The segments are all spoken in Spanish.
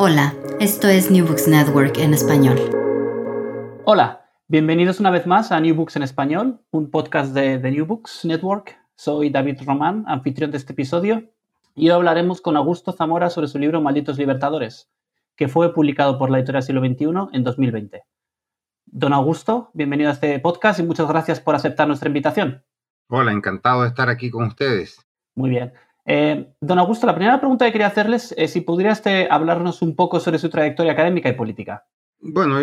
Hola, esto es New Books Network en español. Hola, bienvenidos una vez más a New Books en español, un podcast de The New Books Network. Soy David Román, anfitrión de este episodio, y hoy hablaremos con Augusto Zamora sobre su libro Malditos Libertadores, que fue publicado por la editorial Siglo XXI en 2020. Don Augusto, bienvenido a este podcast y muchas gracias por aceptar nuestra invitación. Hola, encantado de estar aquí con ustedes. Muy bien. Eh, don Augusto, la primera pregunta que quería hacerles es si pudieras hablarnos un poco sobre su trayectoria académica y política. Bueno,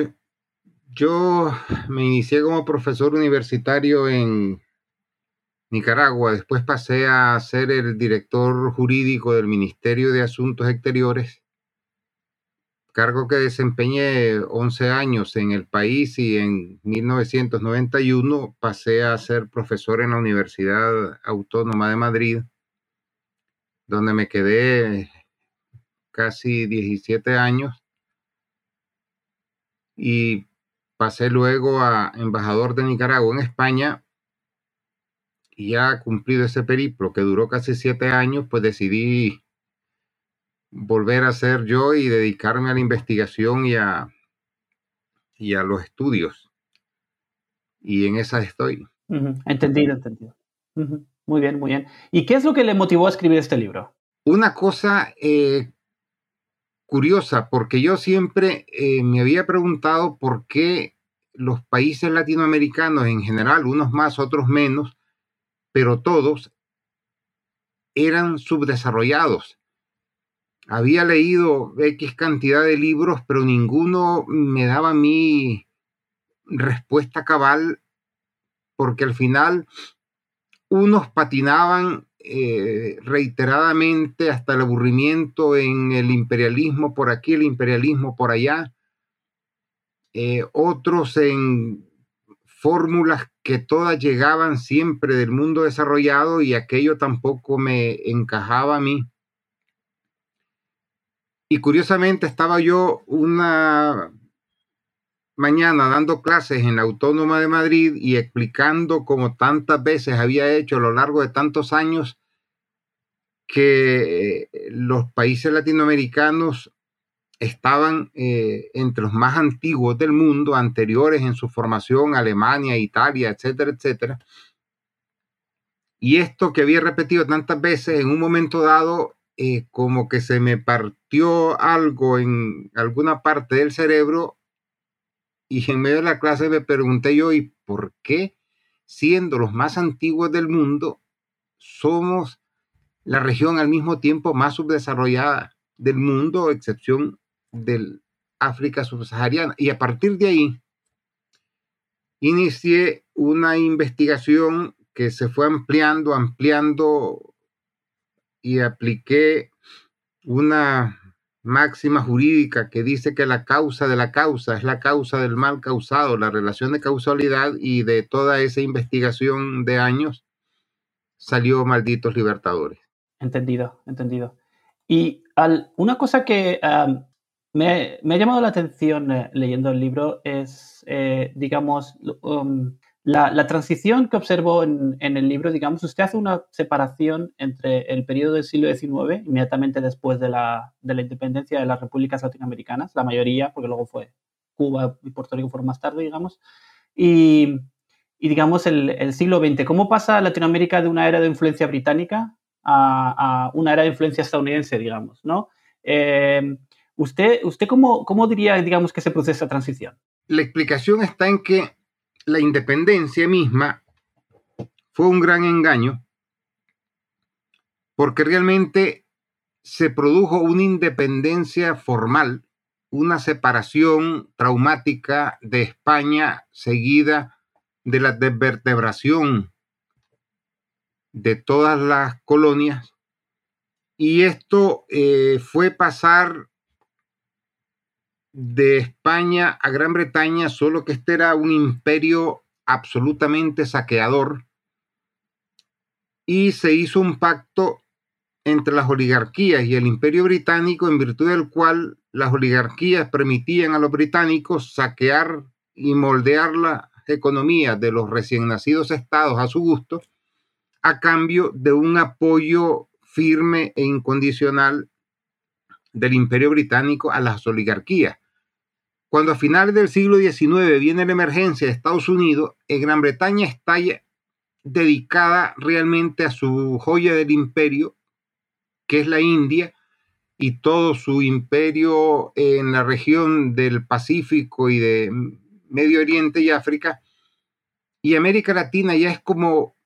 yo me inicié como profesor universitario en Nicaragua, después pasé a ser el director jurídico del Ministerio de Asuntos Exteriores, cargo que desempeñé 11 años en el país y en 1991 pasé a ser profesor en la Universidad Autónoma de Madrid donde me quedé casi 17 años y pasé luego a embajador de Nicaragua en España y ya cumplido ese periplo que duró casi siete años, pues decidí volver a ser yo y dedicarme a la investigación y a, y a los estudios. Y en esa estoy. Entendido, entendido. Muy bien, muy bien. ¿Y qué es lo que le motivó a escribir este libro? Una cosa eh, curiosa, porque yo siempre eh, me había preguntado por qué los países latinoamericanos en general, unos más, otros menos, pero todos eran subdesarrollados. Había leído X cantidad de libros, pero ninguno me daba mi respuesta cabal, porque al final unos patinaban eh, reiteradamente hasta el aburrimiento en el imperialismo por aquí, el imperialismo por allá, eh, otros en fórmulas que todas llegaban siempre del mundo desarrollado y aquello tampoco me encajaba a mí. Y curiosamente estaba yo una mañana dando clases en la Autónoma de Madrid y explicando como tantas veces había hecho a lo largo de tantos años que eh, los países latinoamericanos estaban eh, entre los más antiguos del mundo, anteriores en su formación, Alemania, Italia, etcétera, etcétera. Y esto que había repetido tantas veces, en un momento dado, eh, como que se me partió algo en alguna parte del cerebro y en medio de la clase me pregunté yo, ¿y por qué, siendo los más antiguos del mundo, somos la región al mismo tiempo más subdesarrollada del mundo, excepción del África subsahariana? Y a partir de ahí, inicié una investigación que se fue ampliando, ampliando y apliqué una máxima jurídica que dice que la causa de la causa es la causa del mal causado, la relación de causalidad y de toda esa investigación de años salió Malditos Libertadores. Entendido, entendido. Y una cosa que me, ha llamado la atención eh, leyendo el libro es, eh, digamos, um, la, transición que observo en, el libro, digamos, usted hace una separación entre el periodo del siglo XIX, inmediatamente después de la, independencia de las repúblicas latinoamericanas, la mayoría, porque luego fue Cuba y Puerto Rico fueron más tarde, digamos, y, digamos, el, siglo XX. ¿Cómo pasa Latinoamérica de una era de influencia británica a, una era de influencia estadounidense, digamos, ¿no? Eh, ¿Usted, usted cómo, cómo diría, digamos, que se produce esa transición? La explicación está en que la independencia misma fue un gran engaño porque realmente se produjo una independencia formal, una separación traumática de España seguida de la desvertebración de todas las colonias. Y esto eh, fue pasar de España a Gran Bretaña, solo que este era un imperio absolutamente saqueador y se hizo un pacto entre las oligarquías y el imperio británico en virtud del cual las oligarquías permitían a los británicos saquear y moldear la economía de los recién nacidos estados a su gusto a cambio de un apoyo firme e incondicional del imperio británico a las oligarquías. Cuando a finales del siglo XIX viene la emergencia de Estados Unidos, en Gran Bretaña está dedicada realmente a su joya del imperio, que es la India, y todo su imperio en la región del Pacífico y de Medio Oriente y África. Y América Latina ya es como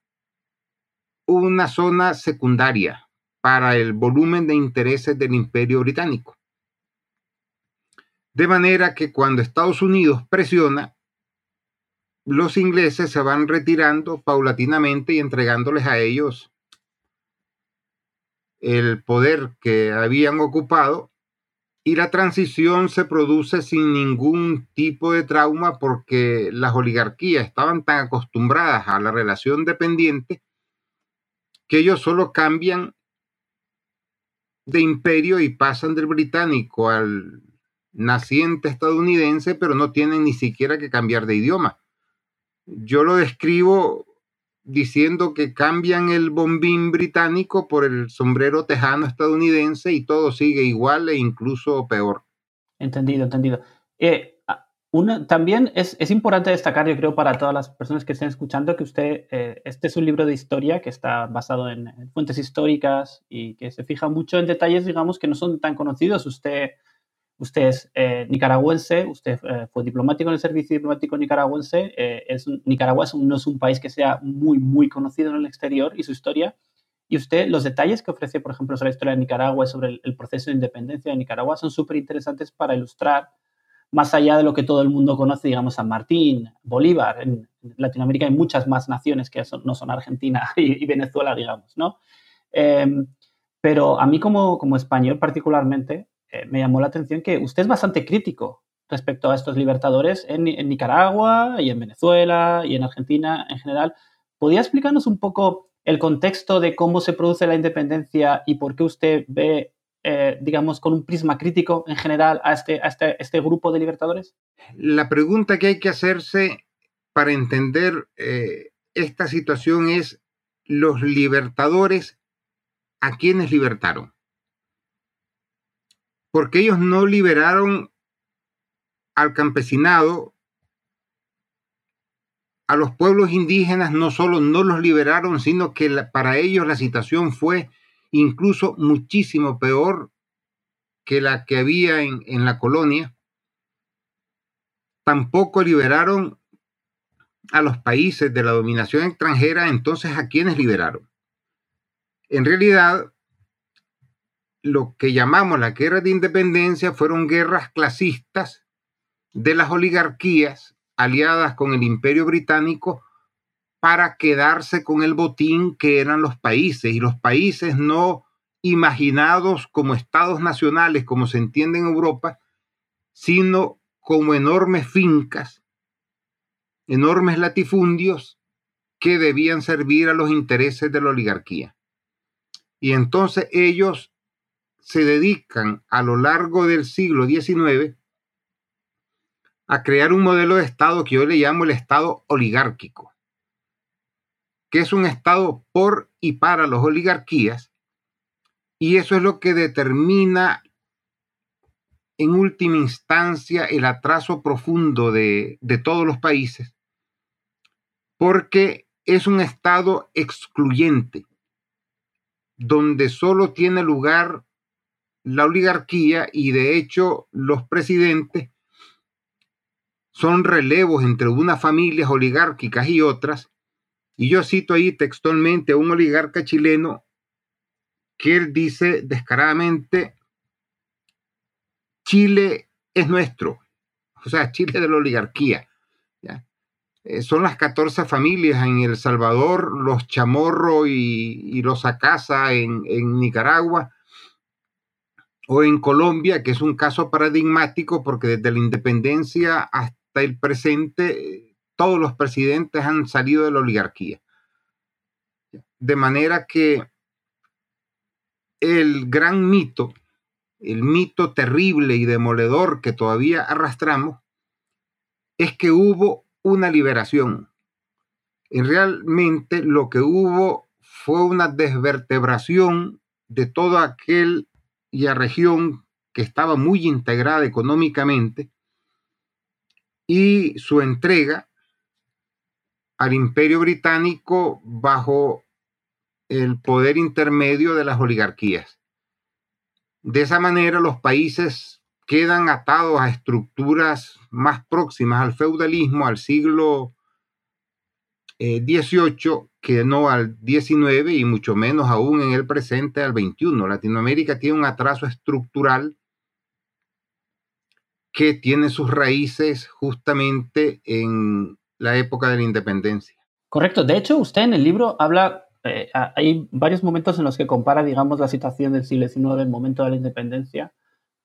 una zona secundaria para el volumen de intereses del imperio británico. De manera que cuando Estados Unidos presiona, los ingleses se van retirando paulatinamente y entregándoles a ellos el poder que habían ocupado y la transición se produce sin ningún tipo de trauma porque las oligarquías estaban tan acostumbradas a la relación dependiente que ellos solo cambian de imperio y pasan del británico al naciente estadounidense, pero no tienen ni siquiera que cambiar de idioma. Yo lo describo diciendo que cambian el bombín británico por el sombrero tejano estadounidense y todo sigue igual e incluso peor. Entendido, entendido. Eh, también es, importante destacar, yo creo, para todas las personas que estén escuchando, que usted, eh, este es un libro de historia que está basado en, fuentes históricas y que se fija mucho en detalles, digamos, que no son tan conocidos. Usted Usted es eh, nicaragüense, usted eh, fue diplomático en el servicio diplomático nicaragüense. Eh, es, Nicaragua no es un país que sea muy, muy conocido en el exterior y su historia. Y usted, los detalles que ofrece, por ejemplo, sobre la historia de Nicaragua y sobre el, proceso de independencia de Nicaragua son súper interesantes para ilustrar, más allá de lo que todo el mundo conoce, digamos, San Martín, Bolívar. En, Latinoamérica hay muchas más naciones que no son Argentina y, Venezuela, digamos, ¿no? Em, pero a mí como, como español particularmente, eh, me llamó la atención que usted es bastante crítico respecto a estos libertadores en, Nicaragua y en Venezuela y en Argentina en general. ¿Podría explicarnos un poco el contexto de cómo se produce la independencia y por qué usted ve, eh, digamos, con un prisma crítico en general a este, este, este, grupo de libertadores? La pregunta que hay que hacerse para entender eh, esta situación es, ¿los libertadores a quiénes libertaron? Porque ellos no liberaron al campesinado, a los pueblos indígenas no solo no los liberaron, sino que para ellos la situación fue incluso muchísimo peor que la que había en, en la colonia. Tampoco liberaron a los países de la dominación extranjera, entonces ¿a quiénes liberaron? En realidad, lo que llamamos la guerra de independencia fueron guerras clasistas de las oligarquías aliadas con el imperio británico para quedarse con el botín que eran los países y los países no imaginados como estados nacionales como se entiende en Europa, sino como enormes fincas, enormes latifundios que debían servir a los intereses de la oligarquía. Y entonces ellos se dedican a lo largo del siglo XIX a crear un modelo de Estado que yo le llamo el Estado oligárquico, que es un Estado por y para las oligarquías, y eso es lo que determina en última instancia el atraso profundo de, de todos los países, porque es un Estado excluyente, donde solo tiene lugar la oligarquía y de hecho los presidentes son relevos entre unas familias oligárquicas y otras. Y yo cito ahí textualmente a un oligarca chileno que él dice descaradamente, Chile es nuestro, o sea, Chile de la oligarquía. Eh, son las 14 familias en El Salvador, los Chamorro y, los Acasa en, en Nicaragua, o en Colombia, que es un caso paradigmático porque desde la independencia hasta el presente todos los presidentes han salido de la oligarquía. De manera que el gran mito, el mito terrible y demoledor que todavía arrastramos, es que hubo una liberación. Y realmente lo que hubo fue una desvertebración de toda aquella región que estaba muy integrada económicamente y su entrega al imperio británico bajo el poder intermedio de las oligarquías. De esa manera los países quedan atados a estructuras más próximas al feudalismo, al siglo Eh, que no al XIX y mucho menos aún en el presente al XXI. Latinoamérica tiene un atraso estructural que tiene sus raíces justamente en la época de la independencia. Correcto. De hecho, usted en el libro habla, eh, hay varios momentos en los que compara, digamos, la situación del siglo XIX, el momento de la independencia,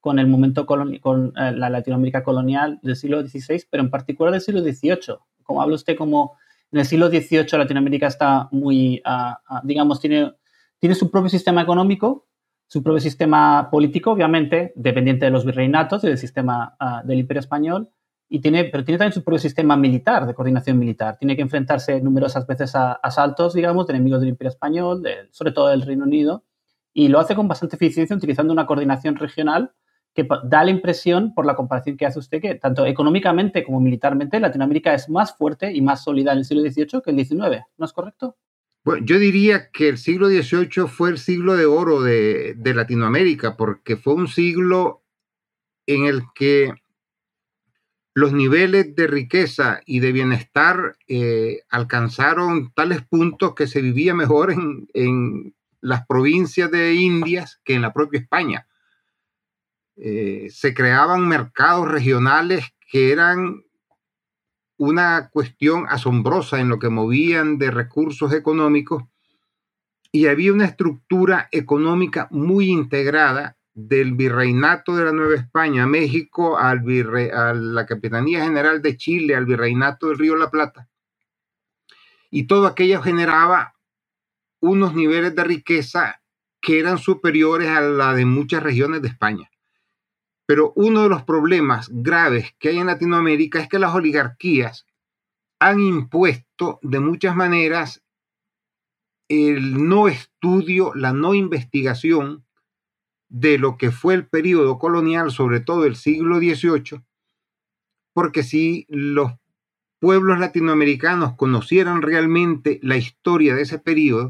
con el momento con eh, la Latinoamérica colonial del siglo XVI, pero en particular del siglo XVIII. Como habla usted, como en el siglo XVIII Latinoamérica está muy, ah, ah, digamos, tiene, tiene su propio sistema económico, su propio sistema político, obviamente, dependiente de los virreinatos y del sistema ah, del Imperio Español, y tiene, pero tiene también su propio sistema militar, de coordinación militar. Tiene que enfrentarse numerosas veces a asaltos, digamos, de enemigos del Imperio Español, sobre todo del Reino Unido, y lo hace con bastante eficiencia utilizando una coordinación regional que da la impresión, por la comparación que hace usted, que tanto económicamente como militarmente Latinoamérica es más fuerte y más sólida en el siglo XVIII que el XIX. ¿No es correcto? Bueno, yo diría que el siglo XVIII fue el siglo de oro de, Latinoamérica, porque fue un siglo en el que los niveles de riqueza y de bienestar eh, alcanzaron tales puntos que se vivía mejor en, en, las provincias de Indias que en la propia España. Eh, se creaban mercados regionales que eran una cuestión asombrosa en lo que movían de recursos económicos y había una estructura económica muy integrada del virreinato de la Nueva España, México, al a la Capitanía General de Chile, al virreinato del Río La Plata. Y todo aquello generaba unos niveles de riqueza que eran superiores a la de muchas regiones de España. Pero uno de los problemas graves que hay en Latinoamérica es que las oligarquías han impuesto de muchas maneras el no estudio, la no investigación de lo que fue el periodo colonial, sobre todo el siglo XVIII, porque si los pueblos latinoamericanos conocieran realmente la historia de ese periodo,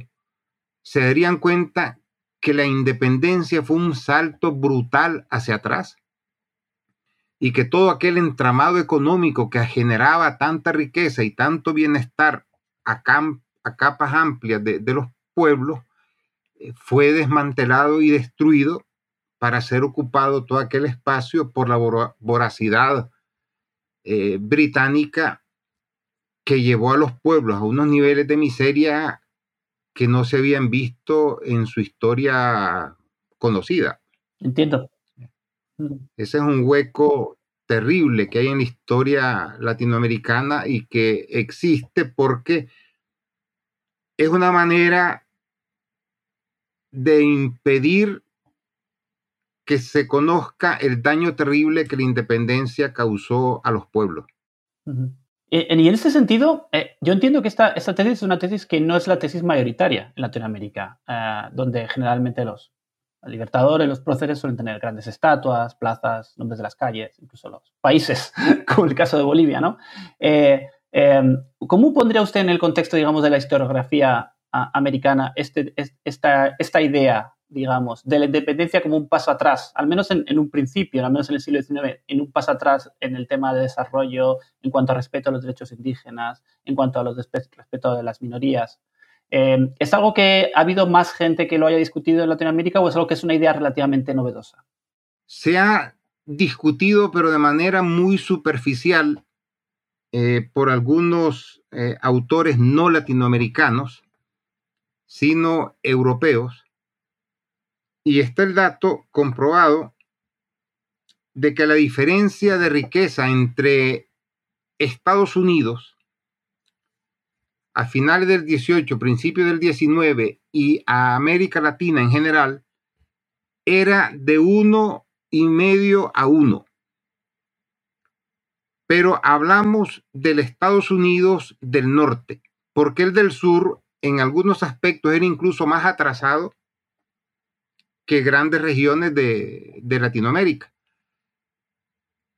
se darían cuenta que la independencia fue un salto brutal hacia atrás y que todo aquel entramado económico que generaba tanta riqueza y tanto bienestar a, capas amplias de, los pueblos eh, fue desmantelado y destruido para ser ocupado todo aquel espacio por la voracidad eh, británica que llevó a los pueblos a unos niveles de miseria que no se habían visto en su historia conocida. Entiendo. Ese es un hueco terrible que hay en la historia latinoamericana y que existe porque es una manera de impedir que se conozca el daño terrible que la independencia causó a los pueblos. y, en ese sentido, eh, yo entiendo que esta, esta, tesis es una tesis que no es la tesis mayoritaria en Latinoamérica, eh, donde generalmente los libertadores, los próceres suelen tener grandes estatuas, plazas, nombres de las calles, incluso los países, como el caso de Bolivia, ¿no? Eh, em, ¿Cómo pondría usted en el contexto, digamos, de la historiografía americana este, esta, idea digamos, de la independencia como un paso atrás, al menos en, un principio, al menos en el siglo XIX, en un paso atrás en el tema de desarrollo, en cuanto a respeto a los derechos indígenas, en cuanto a los respeto de las minorías. Eh, ¿Es algo que ha habido más gente que lo haya discutido en Latinoamérica o es algo que es una idea relativamente novedosa? Se ha discutido, pero de manera muy superficial, eh, por algunos eh, autores no latinoamericanos, sino europeos, y está el dato comprobado de que la diferencia de riqueza entre Estados Unidos a finales del 18, principio del 19 y a América Latina en general era de uno y medio a uno. Pero hablamos del Estados Unidos del norte, porque el del sur en algunos aspectos era incluso más atrasado que grandes regiones de, Latinoamérica.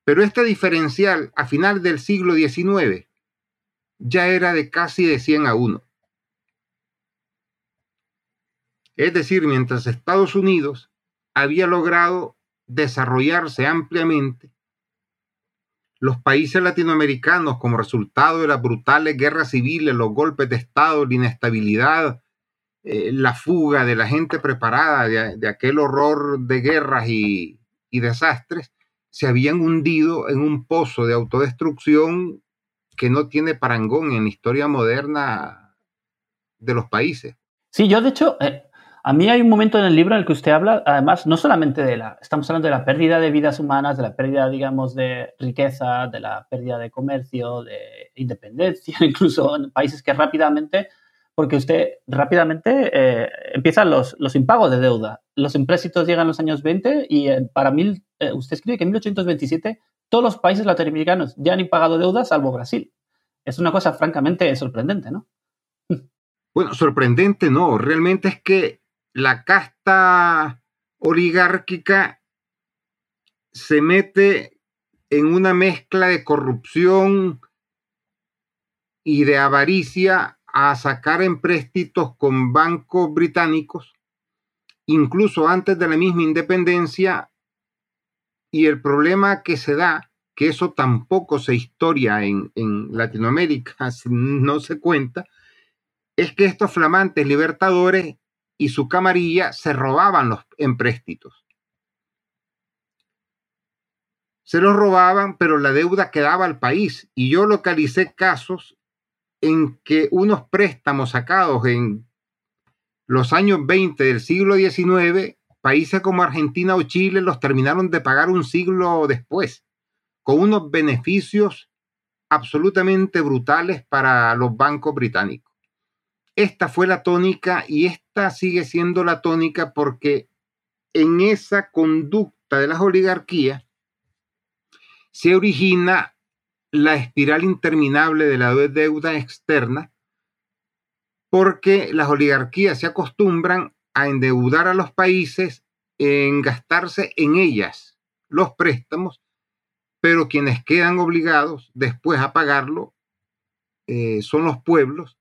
Pero este diferencial a final del siglo XIX ya era de casi de 100 a 1. Es decir, mientras Estados Unidos había logrado desarrollarse ampliamente, los países latinoamericanos, como resultado de las brutales guerras civiles, los golpes de Estado, la inestabilidad, eh, la fuga de la gente preparada de, aquel horror de guerras y, desastres, se habían hundido en un pozo de autodestrucción que no tiene parangón en la historia moderna de los países. Sí, yo de hecho, eh, a mí hay un momento en el libro en el que usted habla, además, no solamente de la, estamos hablando de la pérdida de vidas humanas, de la pérdida, digamos, de riqueza, de la pérdida de comercio, de independencia, incluso en países que rápidamente porque usted rápidamente eh, empiezan los, los, impagos de deuda. Los empréstitos llegan en los años 20 y eh, para mil, eh, usted escribe que en 1827 todos los países latinoamericanos ya han impagado deudas salvo Brasil. Es una cosa francamente sorprendente, ¿no? Bueno, sorprendente no, realmente es que la casta oligárquica se mete en una mezcla de corrupción y de avaricia a sacar empréstitos con bancos británicos, incluso antes de la misma independencia, y el problema que se da, que eso tampoco se historia en, en Latinoamérica, no se cuenta, es que estos flamantes libertadores y su camarilla se robaban los empréstitos. Se los robaban, pero la deuda quedaba al país. Y yo localicé casos en que unos préstamos sacados en los años 20 del siglo XIX, países como Argentina o Chile los terminaron de pagar un siglo después, con unos beneficios absolutamente brutales para los bancos británicos. Esta fue la tónica y esta sigue siendo la tónica porque en esa conducta de las oligarquías se origina la espiral interminable de la deuda externa, porque las oligarquías se acostumbran a endeudar a los países en gastarse en ellas los préstamos, pero quienes quedan obligados después a pagarlo eh, son los pueblos,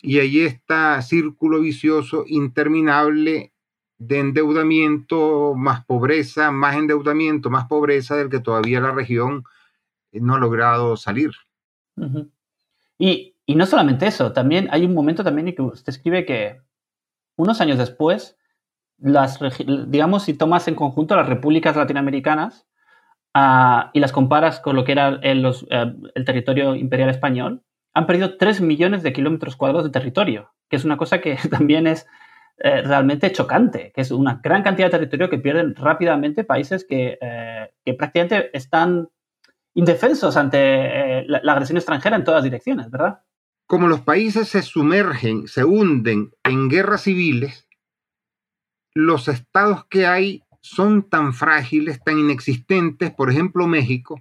y ahí está círculo vicioso interminable de endeudamiento, más pobreza, más endeudamiento, más pobreza del que todavía la región no ha logrado salir. y, y, no solamente eso, también hay un momento también en que usted escribe que unos años después, las, digamos, si tomas en conjunto las repúblicas latinoamericanas uh, y las comparas con lo que era el, los, uh, el territorio imperial español, han perdido 3 millones de kilómetros cuadrados de territorio, que es una cosa que también es eh, realmente chocante, que es una gran cantidad de territorio que pierden rápidamente países que, eh, prácticamente están indefensos ante eh, la, agresión extranjera en todas direcciones, ¿verdad? Como los países se sumergen, se hunden en guerras civiles, los estados que hay son tan frágiles, tan inexistentes, por ejemplo México,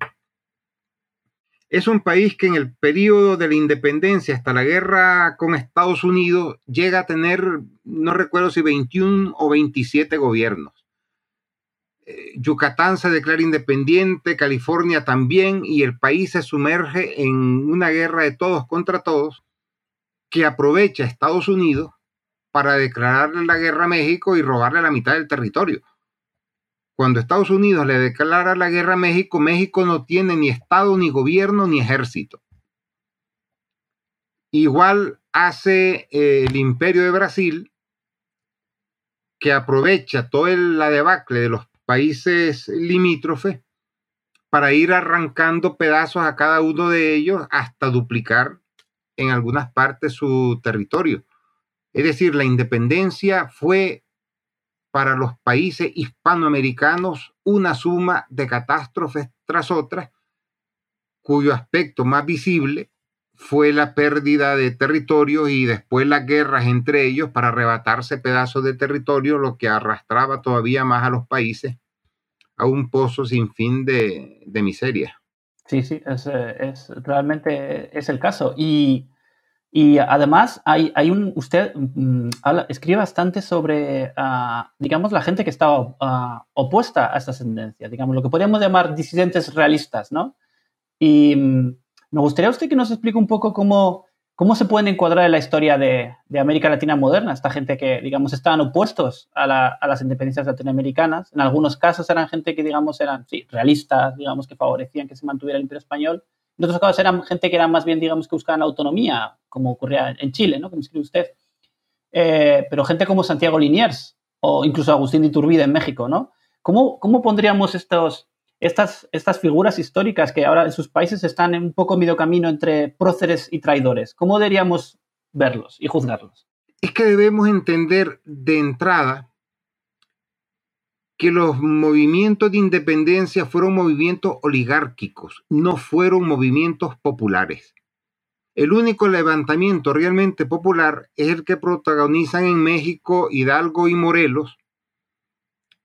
es un país que en el periodo de la independencia hasta la guerra con Estados Unidos llega a tener, no recuerdo si 21 o 27 gobiernos. Yucatán se declara independiente, California también, y el país se sumerge en una guerra de todos contra todos que aprovecha Estados Unidos para declararle la guerra a México y robarle la mitad del territorio. Cuando Estados Unidos le declara la guerra a México, México no tiene ni Estado, ni gobierno, ni ejército. Igual hace eh, el imperio de Brasil, que aprovecha toda la debacle de los países limítrofes para ir arrancando pedazos a cada uno de ellos hasta duplicar en algunas partes su territorio. Es decir, la independencia fue para los países hispanoamericanos una suma de catástrofes tras otras, cuyo aspecto más visible fue la pérdida de territorio y después las guerras entre ellos para arrebatarse pedazos de territorio, lo que arrastraba todavía más a los países a un pozo sin fin de, miseria. Sí, sí, es, es, realmente es el caso. Y y además, hay, hay un, usted mm, escribe bastante sobre, ah, digamos, la gente que estaba ah, opuesta a esta tendencia, digamos, lo que podríamos llamar disidentes realistas, ¿no? Y mm, me gustaría usted que nos explique un poco cómo, cómo se pueden encuadrar en la historia de, América Latina moderna, esta gente que, digamos, estaban opuestos a, la, a, las independencias latinoamericanas. En algunos casos eran gente que, digamos, eran, sí, realistas, digamos, que favorecían que se mantuviera el imperio español en otros casos eran gente que era más bien, digamos, que buscaban autonomía, como ocurría en Chile, ¿no? Como escribe usted. Eh, pero gente como Santiago Liniers o incluso Agustín de Iturbide en México, ¿no? ¿Cómo, cómo pondríamos estos, estas, estas figuras históricas que ahora en sus países están en un poco medio camino entre próceres y traidores? ¿Cómo deberíamos verlos y juzgarlos? Es que debemos entender de entrada que los movimientos de independencia fueron movimientos oligárquicos, no fueron movimientos populares. El único levantamiento realmente popular es el que protagonizan en México Hidalgo y Morelos,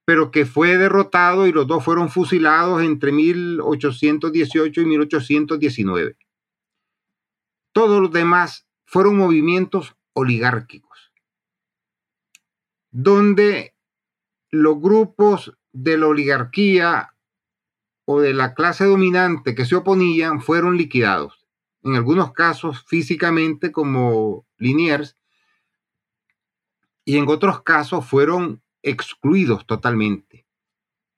pero que fue derrotado y los dos fueron fusilados entre 1818 y 1819. Todos los demás fueron movimientos oligárquicos, donde los grupos de la oligarquía o de la clase dominante que se oponían fueron liquidados, en algunos casos físicamente como Liniers, y en otros casos fueron excluidos totalmente.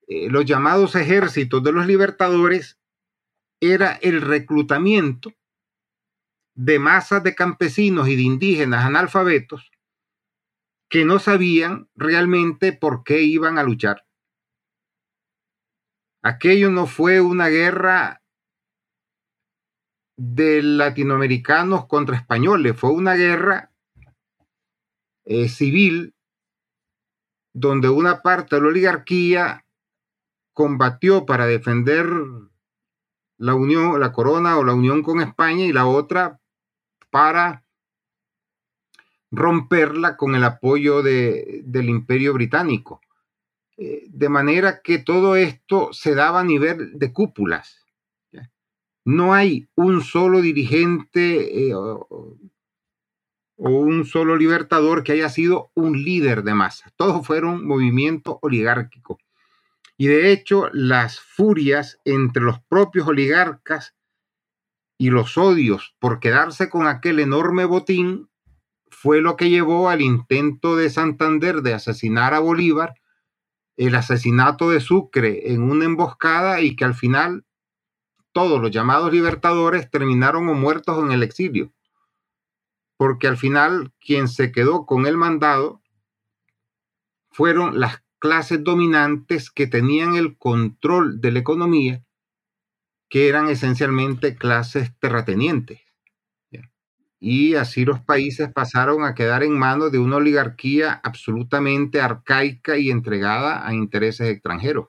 Eh, los llamados ejércitos de los libertadores era el reclutamiento de masas de campesinos y de indígenas analfabetos que no sabían realmente por qué iban a luchar. Aquello no fue una guerra de latinoamericanos contra españoles, fue una guerra eh, civil donde una parte de la oligarquía combatió para defender la unión, la corona o la unión con España y la otra para romperla con el apoyo del imperio británico. Eh, de manera que todo esto se daba a nivel de cúpulas. No hay un solo dirigente eh, o, un solo libertador que haya sido un líder de masa. Todos fueron movimientos oligárquicos. Y de hecho, las furias entre los propios oligarcas y los odios por quedarse con aquel enorme botín fue lo que llevó al intento de Santander de asesinar a Bolívar, el asesinato de Sucre en una emboscada y que al final todos los llamados libertadores terminaron o muertos en el exilio. Porque al final quien se quedó con el mandado fueron las clases dominantes que tenían el control de la economía, que eran esencialmente clases terratenientes y así los países pasaron a quedar en manos de una oligarquía absolutamente arcaica y entregada a intereses extranjeros.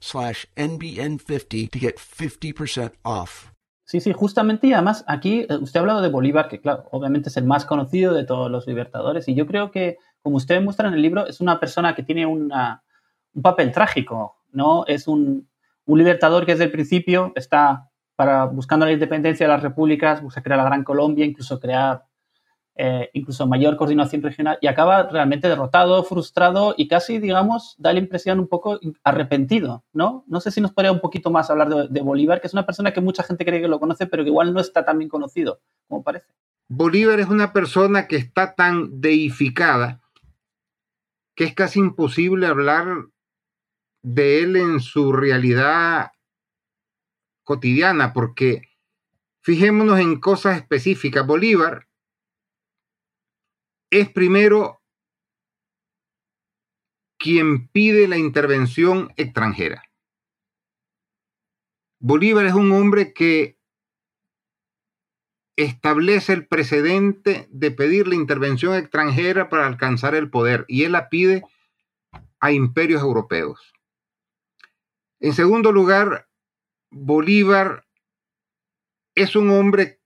slash NBN50 to get 50% off. Sí, sí, justamente y además aquí eh, usted ha hablado de Bolívar, que claro, obviamente es el más conocido de todos los libertadores y yo creo que, como usted muestra en el libro, es una persona que tiene un papel trágico, ¿no? Es un, un libertador que desde el principio está para, buscando la independencia de las repúblicas, busca crear la Gran Colombia, incluso crear eh, incluso mayor coordinación regional y acaba realmente derrotado, frustrado y casi, digamos, da la impresión un poco arrepentido, ¿no? No sé si nos podría un poquito más hablar de, de Bolívar, que es una persona que mucha gente cree que lo conoce, pero que igual no está tan bien conocido, como parece. Bolívar es una persona que está tan deificada que es casi imposible hablar de él en su realidad cotidiana, porque fijémonos en cosas específicas. Bolívar es primero quien pide la intervención extranjera. Bolívar es un hombre que establece el precedente de pedir la intervención extranjera para alcanzar el poder y él la pide a imperios europeos. En segundo lugar, Bolívar es un hombre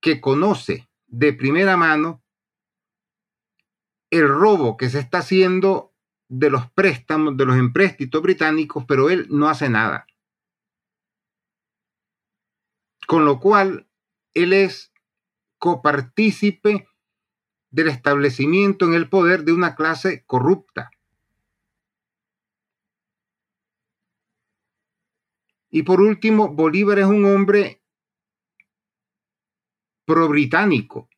que conoce de primera mano el robo que se está haciendo de los préstamos, de los empréstitos británicos, pero él no hace nada. Con lo cual, él es copartícipe del establecimiento en el poder de una clase corrupta. Y por último, Bolívar es un hombre pro-británico.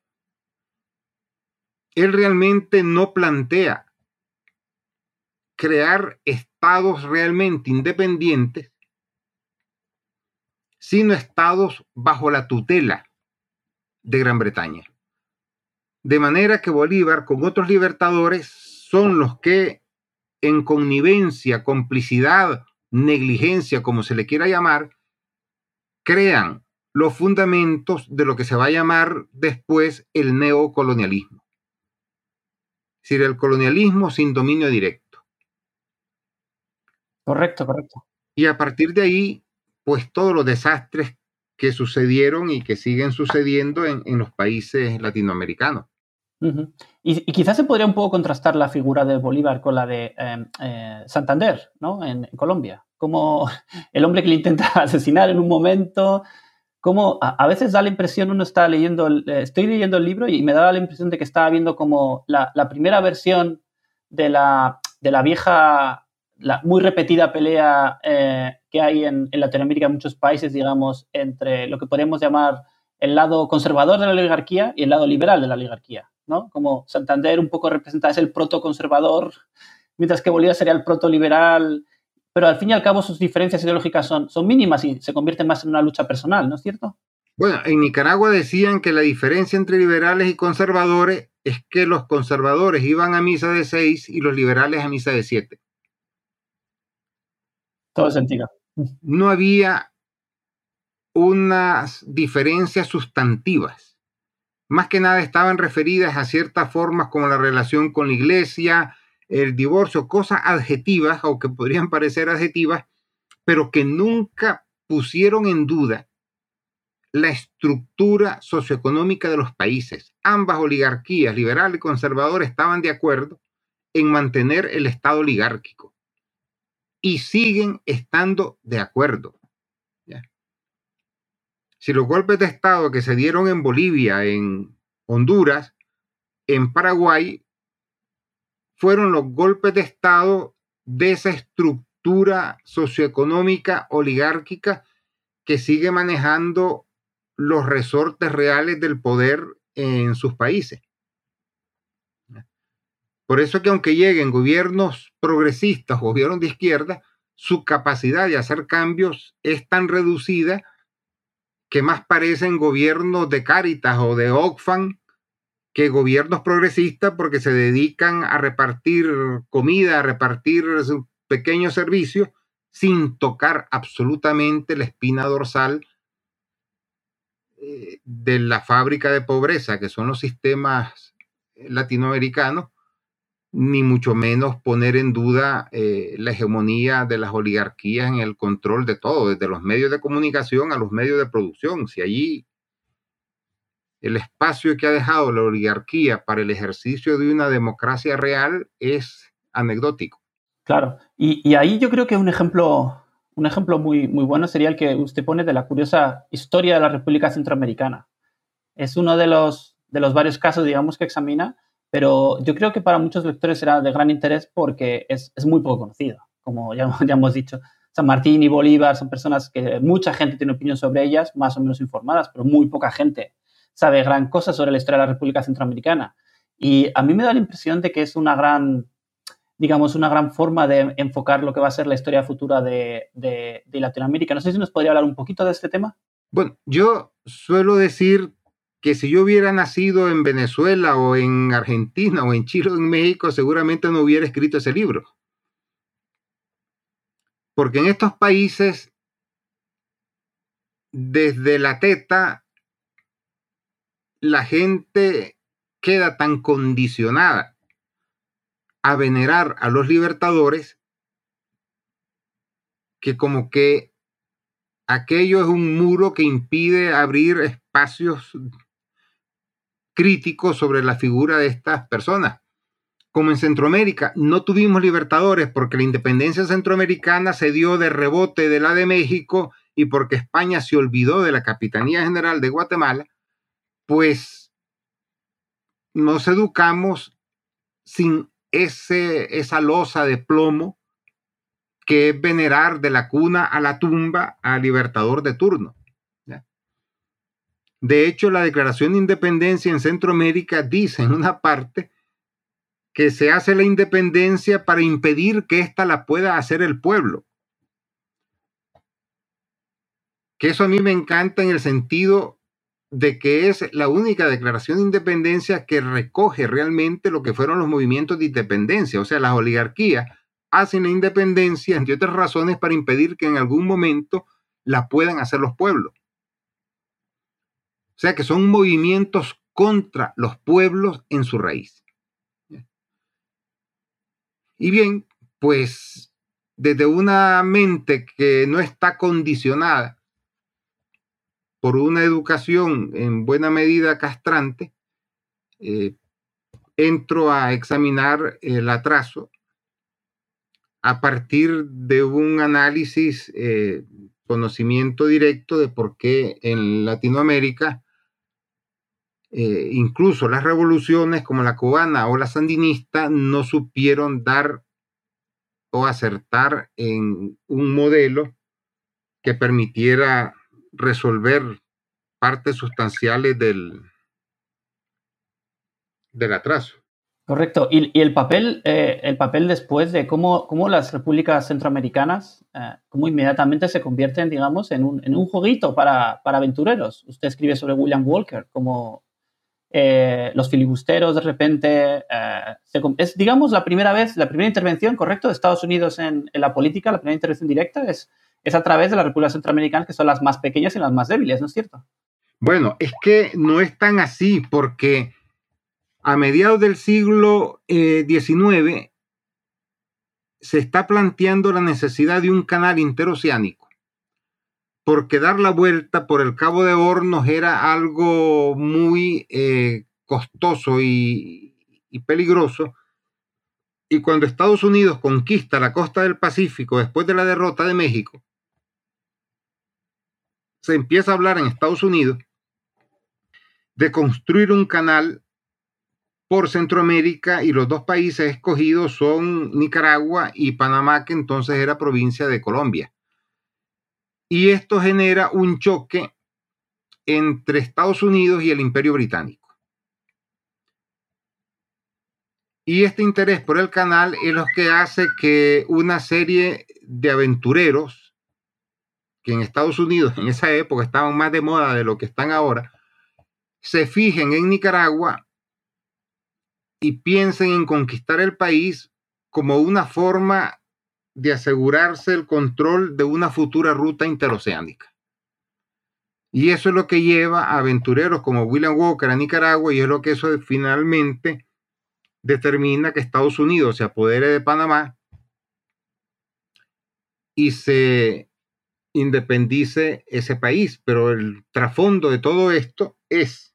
Él realmente no plantea crear estados realmente independientes, sino estados bajo la tutela de Gran Bretaña. De manera que Bolívar con otros libertadores son los que en connivencia, complicidad, negligencia, como se le quiera llamar, crean los fundamentos de lo que se va a llamar después el neocolonialismo. Es decir, el colonialismo sin dominio directo. Correcto, correcto. Y a partir de ahí, pues todos los desastres que sucedieron y que siguen sucediendo en, en los países latinoamericanos. Uh -huh. y, y, quizás se podría un poco contrastar la figura de Bolívar con la de eh, eh, Santander, ¿no? En, en, Colombia. Como el hombre que le intenta asesinar en un momento, como a, veces da la impresión, uno está leyendo, eh, estoy leyendo el libro y me da la impresión de que estaba viendo como la, primera versión de la, de la vieja, la muy repetida pelea eh, que hay en, en, Latinoamérica, en muchos países, digamos, entre lo que podemos llamar el lado conservador de la oligarquía y el lado liberal de la oligarquía, ¿no? Como Santander un poco representa, es el proto-conservador, mientras que Bolívar sería el proto-liberal, pero al fin y al cabo sus diferencias ideológicas son, son mínimas y se convierten más en una lucha personal, ¿no es cierto? Bueno, en Nicaragua decían que la diferencia entre liberales y conservadores es que los conservadores iban a misa de seis y los liberales a misa de siete. Todo sentido. No había unas diferencias sustantivas. Más que nada estaban referidas a ciertas formas como la relación con la iglesia, el divorcio, cosas adjetivas, aunque podrían parecer adjetivas, pero que nunca pusieron en duda la estructura socioeconómica de los países. Ambas oligarquías, liberal y conservador, estaban de acuerdo en mantener el Estado oligárquico y siguen estando de acuerdo. si los golpes de Estado que se dieron en Bolivia, en Honduras, en Paraguay, fueron los golpes de Estado de esa estructura socioeconómica oligárquica que sigue manejando los resortes reales del poder en sus países. Por eso que aunque lleguen gobiernos progresistas, gobiernos de izquierda, su capacidad de hacer cambios es tan reducida que más parecen gobiernos de Cáritas o de Oxfam que gobiernos progresistas porque se dedican a repartir comida, a repartir pequeños servicios sin tocar absolutamente la espina dorsal eh, de la fábrica de pobreza, que son los sistemas latinoamericanos, ni mucho menos poner en duda eh, la hegemonía de las oligarquías en el control de todo, desde los medios de comunicación a los medios de producción. Si allí el espacio que ha dejado la oligarquía para el ejercicio de una democracia real es anecdótico. Claro, y, ahí yo creo que un ejemplo, un ejemplo muy, muy bueno sería el que usted pone de la curiosa historia de la República Centroamericana. Es uno de los, de los varios casos, digamos, que examina pero yo creo que para muchos lectores será de gran interés porque es, es muy poco conocido, como ya, ya, hemos dicho. San Martín y Bolívar son personas que mucha gente tiene opinión sobre ellas, más o menos informadas, pero muy poca gente sabe gran cosa sobre la historia de la República Centroamericana. Y a mí me da la impresión de que es una gran, digamos, una gran forma de enfocar lo que va a ser la historia futura de, de, Latinoamérica. No sé si nos podría hablar un poquito de este tema. Bueno, yo suelo decir que si yo hubiera nacido en Venezuela o en Argentina o en Chile o en México, seguramente no hubiera escrito ese libro. Porque en estos países, desde la teta, la gente queda tan condicionada a venerar a los libertadores que como que aquello es un muro que impide abrir espacios críticos sobre la figura de estas personas. Como en Centroamérica no tuvimos libertadores porque la independencia centroamericana se dio de rebote de la de México y porque España se olvidó de la Capitanía General de Guatemala, pues nos educamos sin ese, esa losa de plomo que es venerar de la cuna a la tumba al libertador de turno. De hecho, la Declaración de Independencia en Centroamérica dice en una parte que se hace la independencia para impedir que ésta la pueda hacer el pueblo. Que eso a mí me encanta en el sentido de que es la única declaración de independencia que recoge realmente lo que fueron los movimientos de independencia. O sea, las oligarquías hacen la independencia, entre otras razones, para impedir que en algún momento la puedan hacer los pueblos. O sea que son movimientos contra los pueblos en su raíz. Y bien, pues desde una mente que no está condicionada por una educación en buena medida castrante, eh, entro a examinar el atraso a partir de un análisis, eh, conocimiento directo de por qué en Latinoamérica eh, incluso las revoluciones como la cubana o la sandinista no supieron dar o acertar en un modelo que permitiera resolver partes sustanciales del, del atraso. Correcto. Y, el, papel, eh, el papel después de cómo, cómo las repúblicas centroamericanas, eh, inmediatamente se convierten, digamos, en un, en un jueguito para, para, aventureros. Usted escribe sobre William Walker como eh, los filibusteros de repente. Eh, es, digamos, la primera vez, la primera intervención, correcto, de Estados Unidos en, la política, la primera intervención directa es, es a través de las repúblicas centroamericanas, que son las más pequeñas y las más débiles, ¿no es cierto? Bueno, es que no es tan así, porque a mediados del siglo XIX eh, se está planteando la necesidad de un canal interoceánico porque dar la vuelta por el Cabo de Hornos era algo muy eh, costoso y peligroso. Y cuando Estados Unidos conquista la costa del Pacífico después de la derrota de México, se empieza a hablar en Estados Unidos de construir un canal por Centroamérica y los dos países escogidos son Nicaragua y Panamá, que entonces era provincia de Colombia. Y esto genera un choque entre Estados Unidos y el Imperio Británico. Y este interés por el canal es lo que hace que una serie de aventureros, que en Estados Unidos en esa época estaban más de moda de lo que están ahora, se fijen en Nicaragua y piensen en conquistar el país como una forma de asegurarse el control de una futura ruta interoceánica. Y eso es lo que lleva a aventureros como William Walker a Nicaragua y es lo que eso finalmente determina que Estados Unidos se apodere de Panamá y se independice ese país. Pero el trasfondo de todo esto es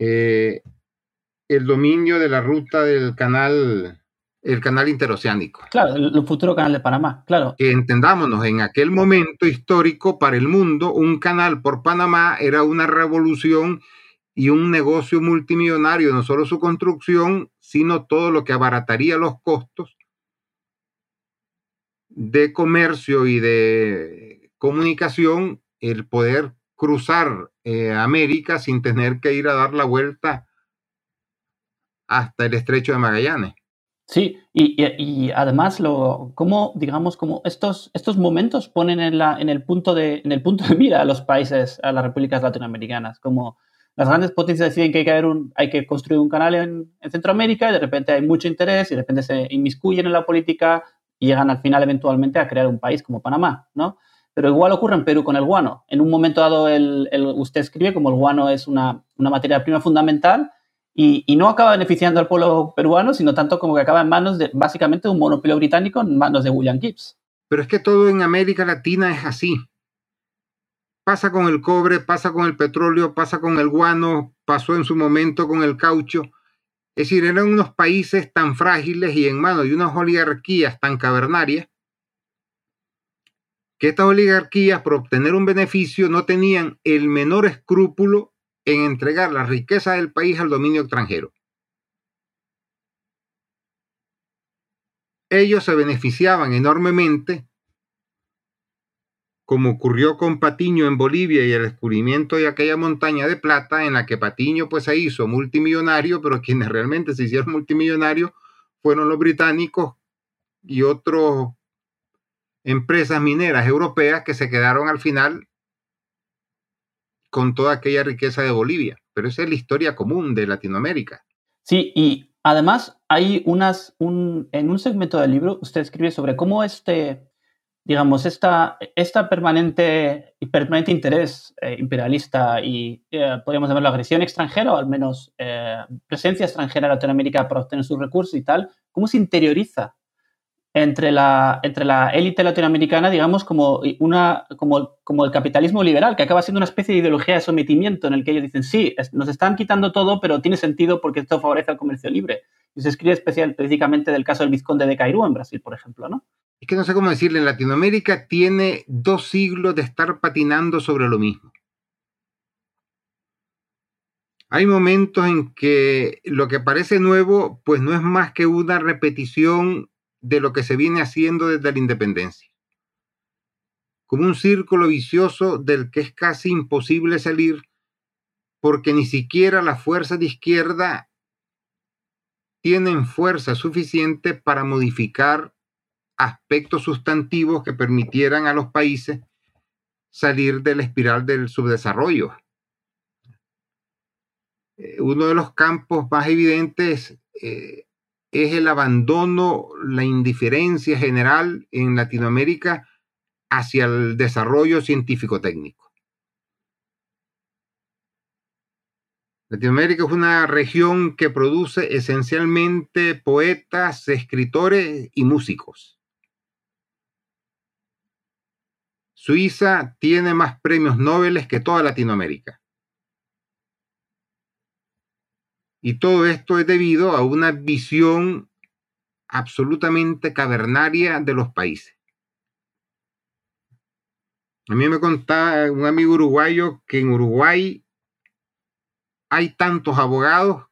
eh, el dominio de la ruta del canal, el canal interoceánico. Claro, el, futuro canal de Panamá, claro. Que entendámonos, en aquel momento histórico para el mundo, un canal por Panamá era una revolución y un negocio multimillonario, no solo su construcción, sino todo lo que abarataría los costos de comercio y de comunicación, el poder cruzar eh, América sin tener que ir a dar la vuelta hasta el estrecho de Magallanes. Sí, y, además lo, como, digamos, como estos, estos momentos ponen en, la, en, el punto de, en el punto de mira a los países, a las repúblicas latinoamericanas, como las grandes potencias deciden que hay que construir un canal en, en, Centroamérica y de repente hay mucho interés y de repente se inmiscuyen en la política y llegan al final eventualmente a crear un país como Panamá, ¿no? Pero igual ocurre en Perú con el guano. En un momento dado, el, el, usted escribe como el guano es una, una materia prima fundamental, y, no acaba beneficiando al pueblo peruano, sino tanto como que acaba en manos de básicamente un monopolio británico en manos de William Gibbs. Pero es que todo en América Latina es así. Pasa con el cobre, pasa con el petróleo, pasa con el guano, pasó en su momento con el caucho. Es decir, eran unos países tan frágiles y en manos de unas oligarquías tan cavernarias que estas oligarquías, por obtener un beneficio, no tenían el menor escrúpulo en entregar la riqueza del país al dominio extranjero. Ellos se beneficiaban enormemente, como ocurrió con Patiño en Bolivia y el descubrimiento de aquella montaña de plata en la que Patiño pues se hizo multimillonario, pero quienes realmente se hicieron multimillonarios fueron los británicos y otras empresas mineras europeas que se quedaron al final con toda aquella riqueza de Bolivia. Pero esa es la historia común de Latinoamérica. Sí, y además hay unas, un, en un segmento del libro usted escribe sobre cómo este, digamos, esta, esta permanente, permanente interés eh, imperialista y, eh, podríamos llamarlo agresión extranjera, o al menos eh, presencia extranjera en Latinoamérica para obtener sus recursos y tal, cómo se interioriza entre la, entre la élite latinoamericana, digamos, como, una, como, como el capitalismo liberal, que acaba siendo una especie de ideología de sometimiento en el que ellos dicen, sí, nos están quitando todo, pero tiene sentido porque esto favorece al comercio libre. Y se escribe específicamente del caso del vizconde de Cairú en Brasil, por ejemplo, ¿no? Es que no sé cómo decirle, en Latinoamérica tiene dos siglos de estar patinando sobre lo mismo. Hay momentos en que lo que parece nuevo, pues no es más que una repetición de lo que se viene haciendo desde la independencia. Como un círculo vicioso del que es casi imposible salir porque ni siquiera las fuerzas de izquierda tienen fuerza suficiente para modificar aspectos sustantivos que permitieran a los países salir de la espiral del subdesarrollo. Eh, uno de los campos más evidentes eh, es el abandono, la indiferencia general en Latinoamérica hacia el desarrollo científico-técnico. Latinoamérica es una región que produce esencialmente poetas, escritores y músicos. Suiza tiene más premios Nobel que toda Latinoamérica. Y todo esto es debido a una visión absolutamente cavernaria de los países. A mí me contaba un amigo uruguayo que en Uruguay hay tantos abogados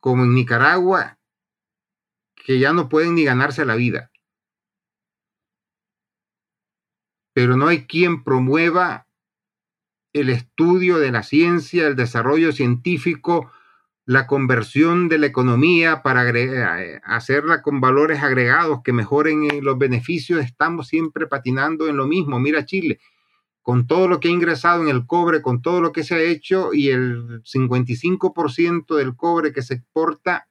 como en Nicaragua que ya no pueden ni ganarse la vida. Pero no hay quien promueva el estudio de la ciencia, el desarrollo científico, la conversión de la economía para eh, hacerla con valores agregados que mejoren eh, los beneficios, estamos siempre patinando en lo mismo. Mira Chile, con todo lo que ha ingresado en el cobre, con todo lo que se ha hecho y el 55% del cobre que se exporta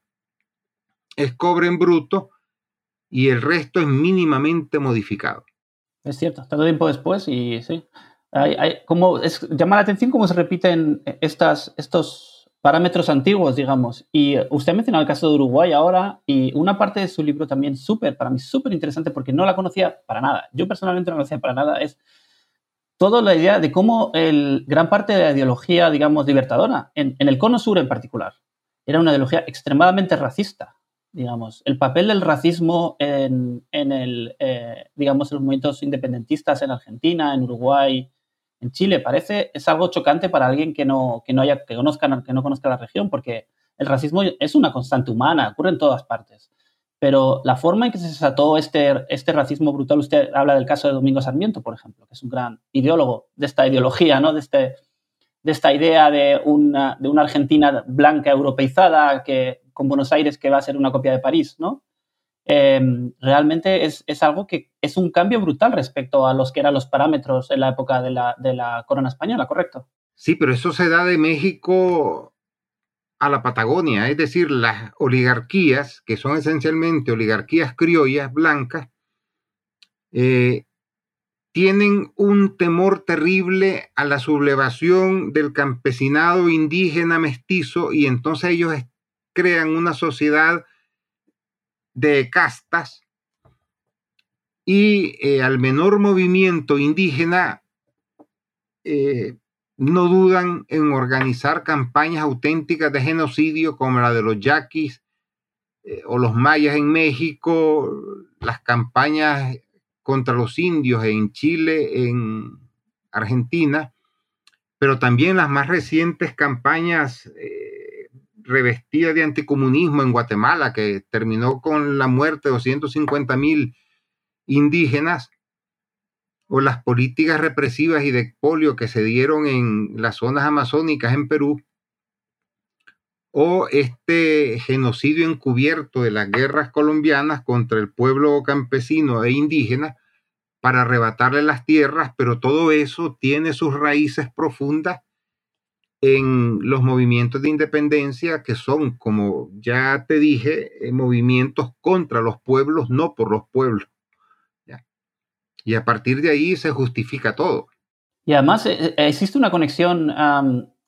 es cobre en bruto y el resto es mínimamente modificado. Es cierto, tanto tiempo después y sí. como, llama la atención cómo se repiten estas, estos parámetros antiguos, digamos. Y usted ha mencionado el caso de Uruguay ahora y una parte de su libro también súper, para mí súper interesante porque no la conocía para nada. Yo personalmente no la conocía para nada. Es toda la idea de cómo el, gran parte de la ideología, digamos, libertadora, en, el cono sur en particular, era una ideología extremadamente racista, digamos. El papel del racismo en, el, eh, digamos, en los movimientos independentistas en Argentina, en Uruguay, en Chile. Parece, es algo chocante para alguien que no, que no, haya, que conozca, que no conozca la región, porque el racismo es una constante humana, ocurre en todas partes. Pero la forma en que se desató este, este racismo brutal, usted habla del caso de Domingo Sarmiento, por ejemplo, que es un gran ideólogo de esta ideología, ¿no? de, este, de esta idea de una, de una Argentina blanca europeizada que, con Buenos Aires que va a ser una copia de París, ¿no? Em, realmente es, algo que es un cambio brutal respecto a los que eran los parámetros en la época de la, corona española, ¿correcto? Sí, pero eso se da de México a la Patagonia, es decir, las oligarquías, que son esencialmente oligarquías criollas blancas, eh, tienen un temor terrible a la sublevación del campesinado indígena mestizo y entonces ellos crean una sociedad de castas y eh, al menor movimiento indígena eh, no dudan en organizar campañas auténticas de genocidio como la de los yaquis eh, o los mayas en México, las campañas contra los indios en Chile, en Argentina, pero también las más recientes campañas revestida de anticomunismo en Guatemala, que terminó con la muerte de 250 mil indígenas, o las políticas represivas y de expolio que se dieron en las zonas amazónicas en Perú, o este genocidio encubierto de las guerras colombianas contra el pueblo campesino e indígena para arrebatarle las tierras, pero todo eso tiene sus raíces profundas en los movimientos de independencia que son, como ya te dije, eh, movimientos contra los pueblos, no por los pueblos. Y a partir de ahí se justifica todo. Y además eh, eh, existe una conexión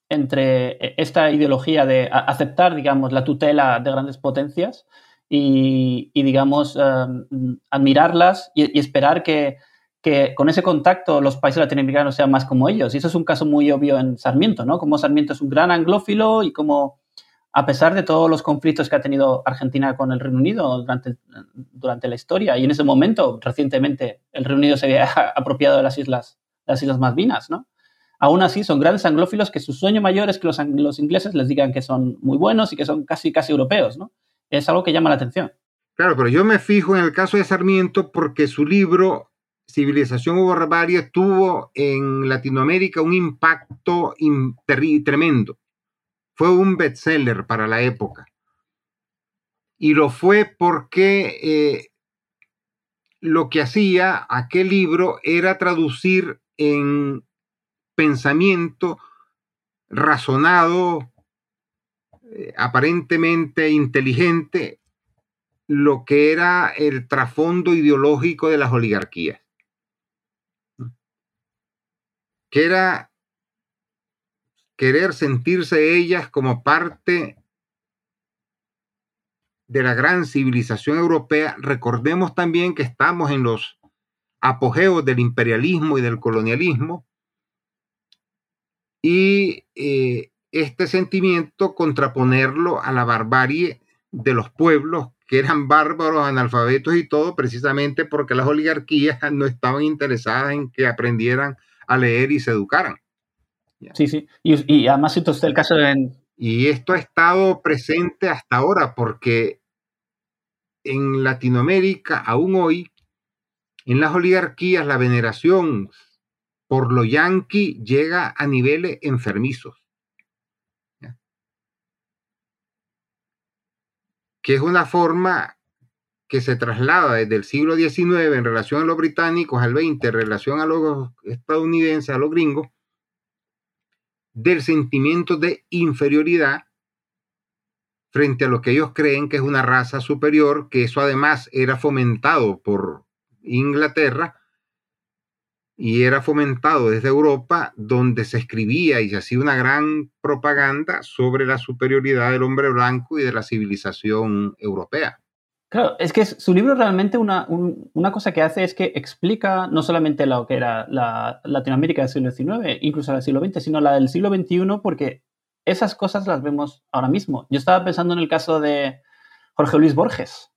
entre esta ideología de aceptar, digamos, la tutela de grandes potencias y, digamos, admirarlas y esperar que, que con ese contacto los países latinoamericanos sean más como ellos. Y eso es un caso muy obvio en Sarmiento, ¿no? Como Sarmiento es un gran anglófilo y como, a pesar de todos los conflictos que ha tenido Argentina con el Reino Unido durante, durante la historia, y en ese momento, recientemente, el Reino Unido se había apropiado de las islas, las islas Malvinas, ¿no? Aún así, son grandes anglófilos que su sueño mayor es que los, los ingleses les digan que son muy buenos y que son casi, casi europeos, ¿no? Es algo que llama la atención. Claro, pero yo me fijo en el caso de Sarmiento porque su libro Civilización o tuvo en Latinoamérica un impacto tremendo. Fue un bestseller para la época. Y lo fue porque eh, lo que hacía aquel libro era traducir en pensamiento razonado, eh, aparentemente inteligente, lo que era el trasfondo ideológico de las oligarquías que querer sentirse ellas como parte de la gran civilización europea. Recordemos también que estamos en los apogeos del imperialismo y del colonialismo y eh, este sentimiento contraponerlo a la barbarie de los pueblos que eran bárbaros, analfabetos y todo, precisamente porque las oligarquías no estaban interesadas en que aprendieran a leer y se educaran. Sí, sí. Y, y además, entonces el caso de... Y esto ha estado presente hasta ahora porque en Latinoamérica, aún hoy, en las oligarquías, la veneración por lo yanqui llega a niveles enfermizos. Que es una forma que se traslada desde el siglo XIX en relación a los británicos al XX, en relación a los estadounidenses, a los gringos, del sentimiento de inferioridad frente a lo que ellos creen que es una raza superior, que eso además era fomentado por Inglaterra y era fomentado desde Europa, donde se escribía y se hacía una gran propaganda sobre la superioridad del hombre blanco y de la civilización europea. Claro, es que su libro realmente una, una cosa que hace es que explica no solamente lo que era la Latinoamérica del siglo XIX, incluso del siglo XX, sino la del siglo XXI, porque esas cosas las vemos ahora mismo. Yo estaba pensando en el caso de Jorge Luis Borges,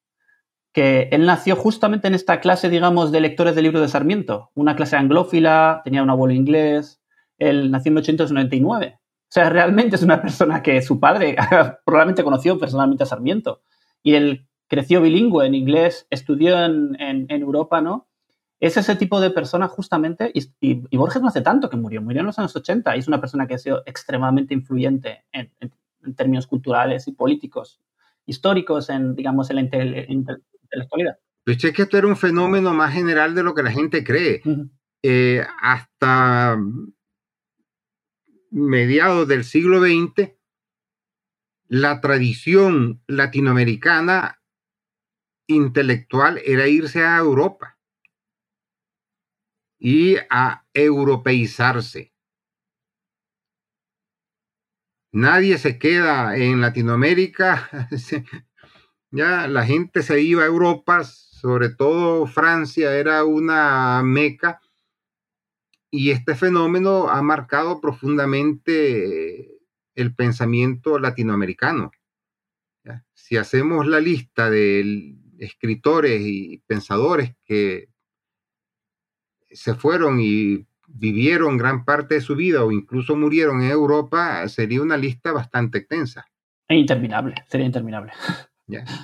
que él nació justamente en esta clase, digamos, de lectores del libro de Sarmiento, una clase anglófila, tenía un abuelo inglés, él nació en 1899. O sea, realmente es una persona que su padre probablemente conoció personalmente a Sarmiento. Y él creció bilingüe en inglés, estudió en, en Europa, ¿no? es ese tipo de persona justamente, y, Borges no hace tanto que murió, murió en los años 80 y es una persona que ha sido extremadamente influyente en, términos culturales y políticos, históricos, en, digamos, en la, intelectualidad. Pues es que esto era un fenómeno más general de lo que la gente cree. Eh, hasta mediados del siglo XX, la tradición latinoamericana intelectual era irse a Europa y a europeizarse. Nadie se queda en Latinoamérica. ya la gente se iba a Europa, sobre todo Francia era una meca. Y este fenómeno ha marcado profundamente el pensamiento latinoamericano. Si hacemos la lista de escritores y pensadores que se fueron y vivieron gran parte de su vida o incluso murieron en Europa, sería una lista bastante extensa. E interminable, sería interminable.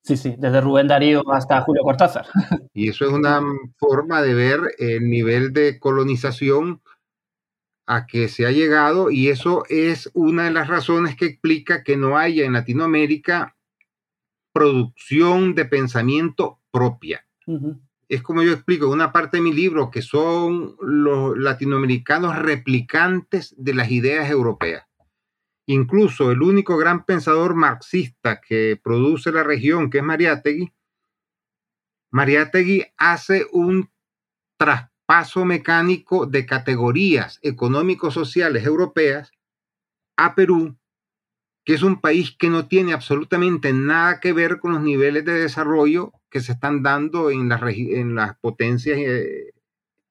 Sí, sí, desde Rubén Darío hasta Julio Cortázar. Y eso es una forma de ver el nivel de colonización a que se ha llegado y eso es una de las razones que explica que no haya en Latinoamérica producción de pensamiento propia es como yo explico, una parte de mi libro que son los latinoamericanos replicantes de las ideas europeas. Incluso el único gran pensador marxista que produce la región, que es Mariátegui, Mariátegui hace un traspaso mecánico de categorías económico-sociales europeas a Perú, que es un país que no tiene absolutamente nada que ver con los niveles de desarrollo que se están dando en las, en las potencias eh,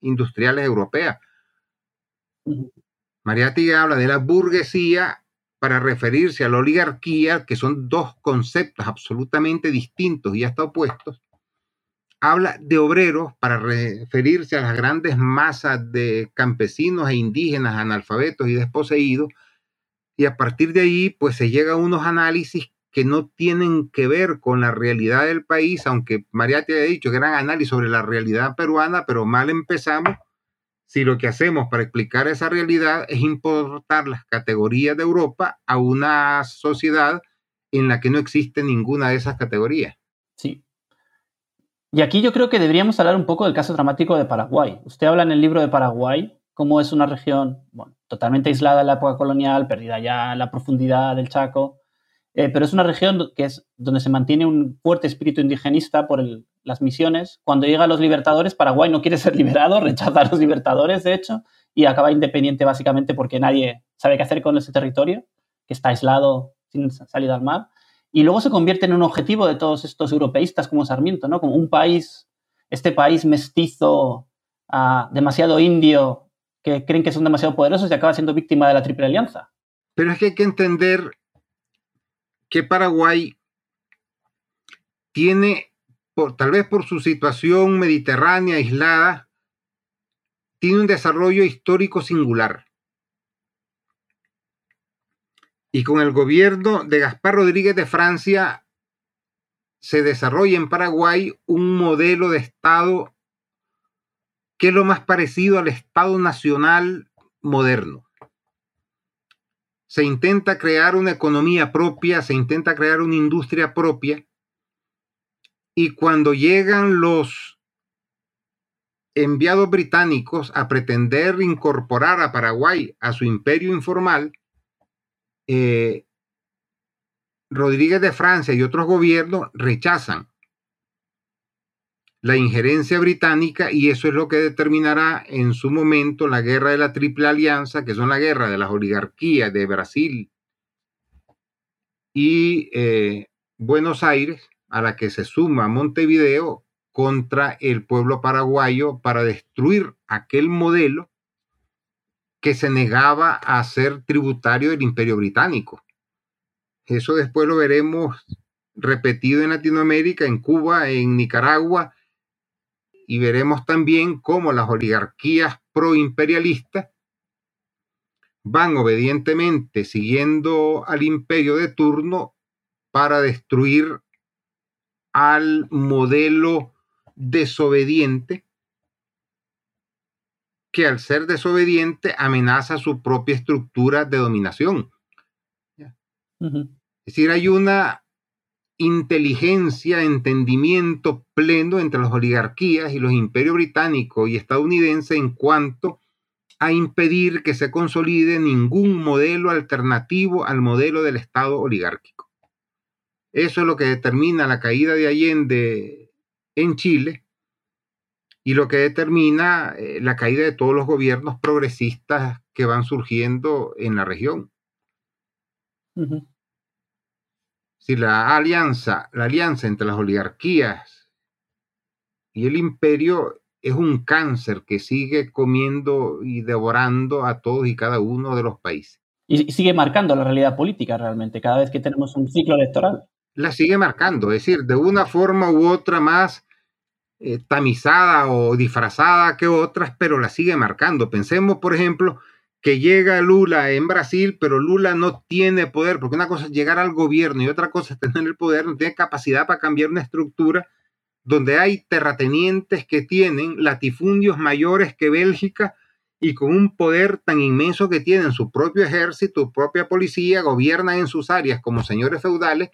industriales europeas. Mariátegui habla de la burguesía para referirse a la oligarquía, que son dos conceptos absolutamente distintos y hasta opuestos. Habla de obreros para referirse a las grandes masas de campesinos e indígenas, analfabetos y desposeídos. Y a partir de ahí, pues se llega a unos análisis que no tienen que ver con la realidad del país, aunque María te ha dicho gran análisis sobre la realidad peruana, pero mal empezamos si lo que hacemos para explicar esa realidad es importar las categorías de Europa a una sociedad en la que no existe ninguna de esas categorías. Sí. Y aquí yo creo que deberíamos hablar un poco del caso dramático de Paraguay. Usted habla en el libro de Paraguay cómo es una región totalmente aislada en la época colonial, perdida ya en la profundidad del Chaco, eh, pero es una región que es donde se mantiene un fuerte espíritu indigenista por las misiones. Cuando llegan los libertadores, Paraguay no quiere ser liberado, rechaza a los libertadores, de hecho, y acaba independiente básicamente porque nadie sabe qué hacer con ese territorio, que está aislado sin salida al mar. Y luego se convierte en un objetivo de todos estos europeístas como Sarmiento, ¿no? Como un país, este país mestizo, ah, demasiado indio, que creen que son demasiado poderosos y acaba siendo víctima de la Triple Alianza. Pero es que hay que entender que Paraguay tiene, tal vez por su situación mediterránea aislada, tiene un desarrollo histórico singular. Y con el gobierno de Gaspar Rodríguez de Francia se desarrolla en Paraguay un modelo de Estado que es lo más parecido al Estado nacional moderno. Se intenta crear una economía propia, se intenta crear una industria propia, y cuando llegan los enviados británicos a pretender incorporar a Paraguay a su imperio informal, eh, Rodríguez de Francia y otros gobiernos rechazan la injerencia británica y eso es lo que determinará en su momento la guerra de la Triple Alianza, que son la guerra de las oligarquías de Brasil y eh, Buenos Aires, a la que se suma Montevideo contra el pueblo paraguayo para destruir aquel modelo que se negaba a ser tributario del imperio británico. Eso después lo veremos repetido en Latinoamérica, en Cuba, en Nicaragua, y veremos también cómo las oligarquías proimperialistas van obedientemente siguiendo al imperio de turno para destruir al modelo desobediente que al ser desobediente amenaza su propia estructura de dominación. Es decir, hay una inteligencia, entendimiento pleno entre las oligarquías y los imperios británico y estadounidense en cuanto a impedir que se consolide ningún modelo alternativo al modelo del Estado oligárquico. Eso es lo que determina la caída de Allende en Chile y lo que determina eh, la caída de todos los gobiernos progresistas que van surgiendo en la región. Si la alianza, la alianza entre las oligarquías y el imperio es un cáncer que sigue comiendo y devorando a todos y cada uno de los países. Y sigue marcando la realidad política realmente, cada vez que tenemos un ciclo electoral. La sigue marcando, es decir, de una forma u otra más eh, tamizada o disfrazada que otras, pero la sigue marcando. Pensemos, por ejemplo, que llega Lula en Brasil, pero Lula no tiene poder, porque una cosa es llegar al gobierno y otra cosa es tener el poder, no tiene capacidad para cambiar una estructura donde hay terratenientes que tienen latifundios mayores que Bélgica y con un poder tan inmenso que tienen su propio ejército, su propia policía, gobiernan en sus áreas como señores feudales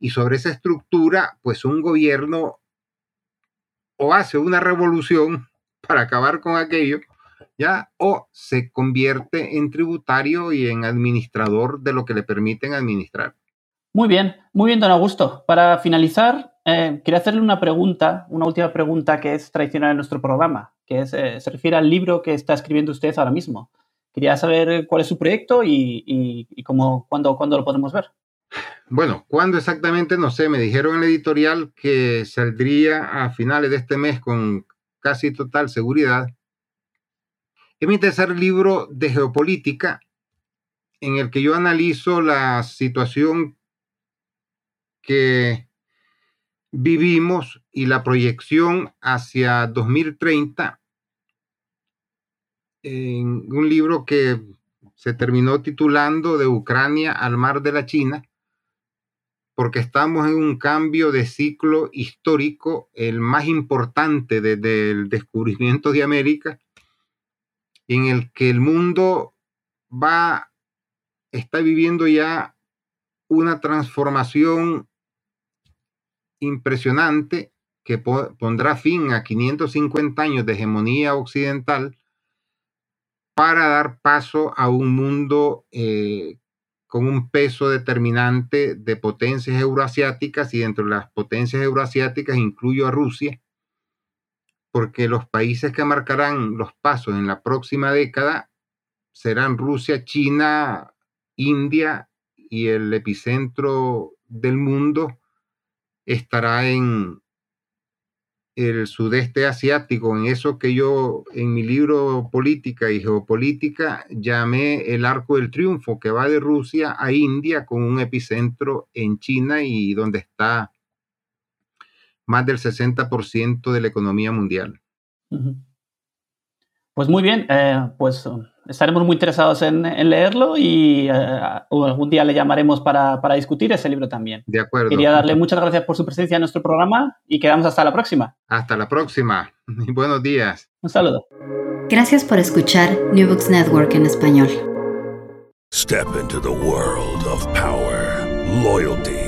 y sobre esa estructura, pues un gobierno o hace una revolución para acabar con aquello, ¿ya? O se convierte en tributario y en administrador de lo que le permiten administrar. Muy bien, muy bien, don Augusto. Para finalizar, eh, quería hacerle una pregunta, una última pregunta que es tradicional en nuestro programa, que eh, se refiere al libro que está escribiendo usted ahora mismo. Quería saber cuál es su proyecto y, cómo, cuándo, cuándo lo podemos ver. Bueno, ¿cuándo exactamente? No sé, me dijeron en la editorial que saldría a finales de este mes con casi total seguridad. Es mi tercer libro de geopolítica en el que yo analizo la situación que vivimos y la proyección hacia 2030 en un libro que se terminó titulando De Ucrania al mar de la China porque estamos en un cambio de ciclo histórico, el más importante desde el descubrimiento de América, en el que el mundo va, está viviendo ya una transformación impresionante que pondrá fin a 550 años de hegemonía occidental para dar paso a un mundo eh, con un peso determinante de potencias euroasiáticas y dentro de las potencias euroasiáticas incluyo a Rusia, porque los países que marcarán los pasos en la próxima década serán Rusia, China, India y el epicentro del mundo estará en, el sudeste asiático, en eso que yo en mi libro Política y Geopolítica llamé el arco del triunfo, que va de Rusia a India con un epicentro en China y donde está más del 60% de la economía mundial. Pues muy bien, eh, pues um, estaremos muy interesados en, leerlo y eh, algún día le llamaremos para, para, discutir ese libro también. De acuerdo. Quería darle muchas gracias por su presencia en nuestro programa y quedamos hasta la próxima. Hasta la próxima. Buenos días. Un saludo. Gracias por escuchar New Books Network en español. Step into the world of power, loyalty